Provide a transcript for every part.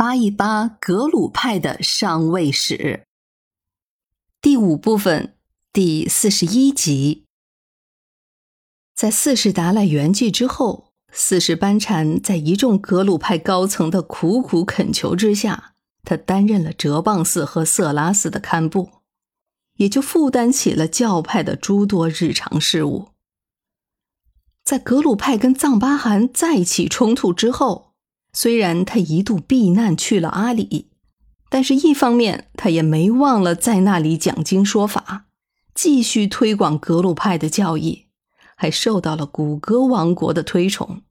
扒一扒格鲁派的上位史。第五部分第四十一集，在四世达赖圆寂之后，四世班禅在一众格鲁派高层的苦苦恳求之下，他担任了哲蚌寺和色拉寺的堪布，也就负担起了教派的诸多日常事务。在格鲁派跟藏巴汗再起冲突之后。虽然他一度避难去了阿里，但是一方面他也没忘了在那里讲经说法，继续推广格鲁派的教义，还受到了古格王国的推崇。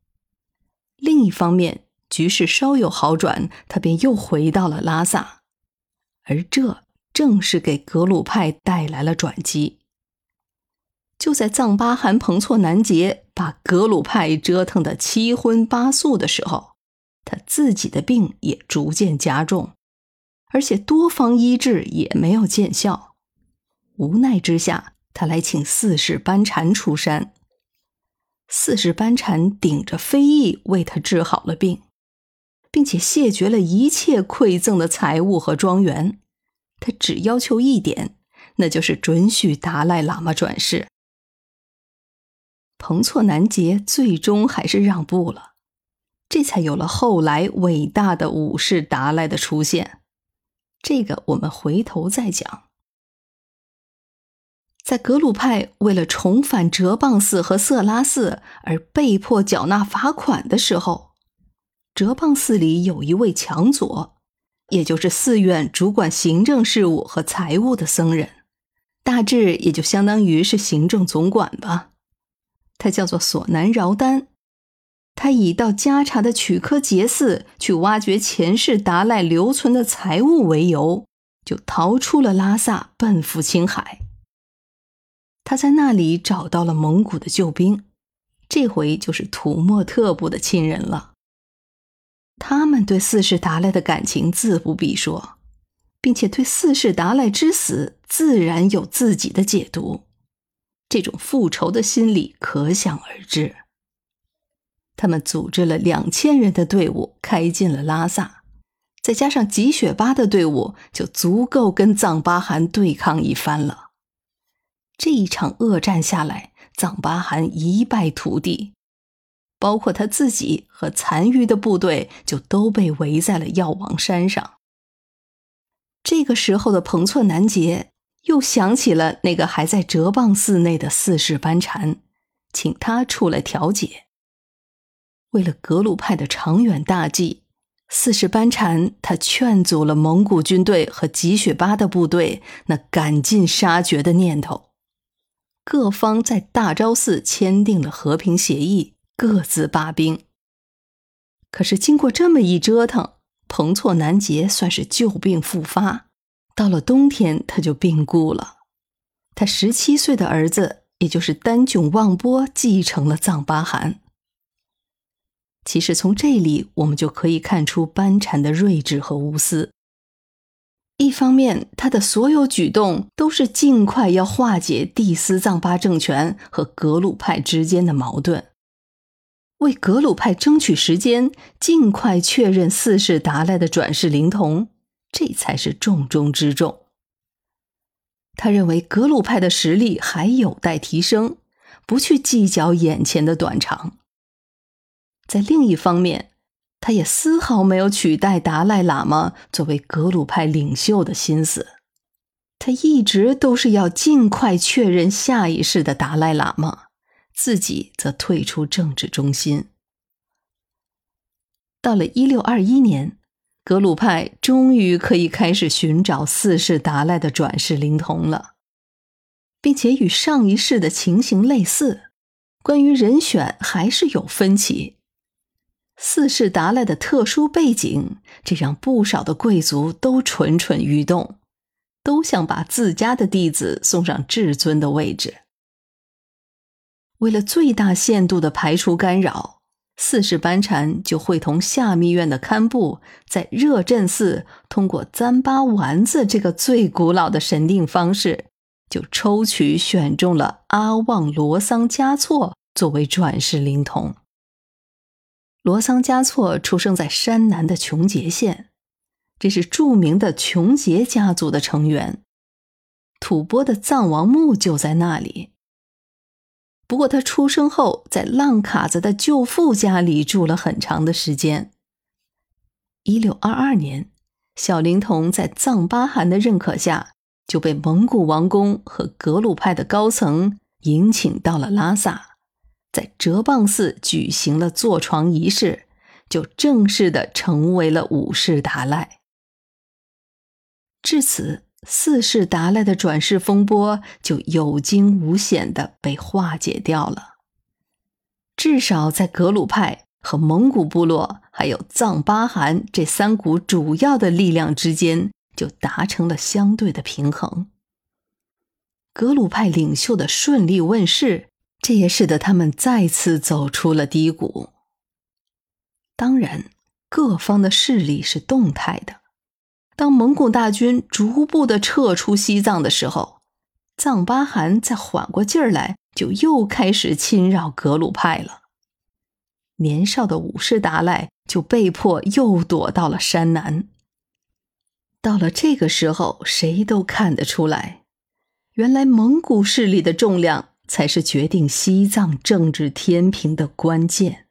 另一方面，局势稍有好转，他便又回到了拉萨，而这正是给格鲁派带来了转机。就在藏巴汗彭措南杰把格鲁派折腾得七荤八素的时候。他自己的病也逐渐加重，而且多方医治也没有见效。无奈之下，他来请四世班禅出山。四世班禅顶着非议为他治好了病，并且谢绝了一切馈赠的财物和庄园。他只要求一点，那就是准许达赖喇嘛转世。彭措南杰最终还是让步了。这才有了后来伟大的武士达赖的出现，这个我们回头再讲。在格鲁派为了重返哲蚌寺和色拉寺而被迫缴纳罚款的时候，哲蚌寺里有一位强佐，也就是寺院主管行政事务和财务的僧人，大致也就相当于是行政总管吧。他叫做索南饶丹。他以到加查的曲科杰寺去挖掘前世达赖留存的财物为由，就逃出了拉萨，奔赴青海。他在那里找到了蒙古的救兵，这回就是土默特部的亲人了。他们对四世达赖的感情自不必说，并且对四世达赖之死自然有自己的解读，这种复仇的心理可想而知。他们组织了两千人的队伍开进了拉萨，再加上吉雪巴的队伍，就足够跟藏巴汗对抗一番了。这一场恶战下来，藏巴汗一败涂地，包括他自己和残余的部队就都被围在了药王山上。这个时候的彭措南杰又想起了那个还在哲蚌寺内的四世班禅，请他出来调解。为了格鲁派的长远大计，四世班禅他劝阻了蒙古军队和吉雪巴的部队那赶尽杀绝的念头。各方在大昭寺签订了和平协议，各自罢兵。可是经过这么一折腾，彭措南杰算是旧病复发。到了冬天，他就病故了。他十七岁的儿子，也就是丹囧旺波，继承了藏巴汗。其实从这里我们就可以看出班禅的睿智和无私。一方面，他的所有举动都是尽快要化解帝斯藏巴政权和格鲁派之间的矛盾，为格鲁派争取时间，尽快确认四世达赖的转世灵童，这才是重中之重。他认为格鲁派的实力还有待提升，不去计较眼前的短长。在另一方面，他也丝毫没有取代达赖喇嘛作为格鲁派领袖的心思，他一直都是要尽快确认下一世的达赖喇嘛，自己则退出政治中心。到了一六二一年，格鲁派终于可以开始寻找四世达赖的转世灵童了，并且与上一世的情形类似，关于人选还是有分歧。四世达赖的特殊背景，这让不少的贵族都蠢蠢欲动，都想把自家的弟子送上至尊的位置。为了最大限度的排除干扰，四世班禅就会同下密院的堪布，在热镇寺通过糌巴丸子这个最古老的神定方式，就抽取选中了阿旺罗桑嘉措作为转世灵童。罗桑嘉措出生在山南的琼结县，这是著名的琼杰家族的成员，吐蕃的藏王墓就在那里。不过他出生后，在浪卡子的舅父家里住了很长的时间。一六二二年，小灵童在藏巴汗的认可下，就被蒙古王宫和格鲁派的高层迎请到了拉萨，在哲蚌寺举行了坐床仪式，就正式的成为了五世达赖。至此，四世达赖的转世风波就有惊无险的被化解掉了。至少在格鲁派和蒙古部落，还有藏巴汗这三股主要的力量之间，就达成了相对的平衡。格鲁派领袖的顺利问世，这也使得他们再次走出了低谷。当然，各方的势力是动态的。当蒙古大军逐步的撤出西藏的时候，藏巴汗再缓过劲儿来，就又开始侵扰格鲁派了。年少的五世达赖就被迫又躲到了山南。到了这个时候，谁都看得出来，原来蒙古势力的重量才是决定西藏政治天平的关键。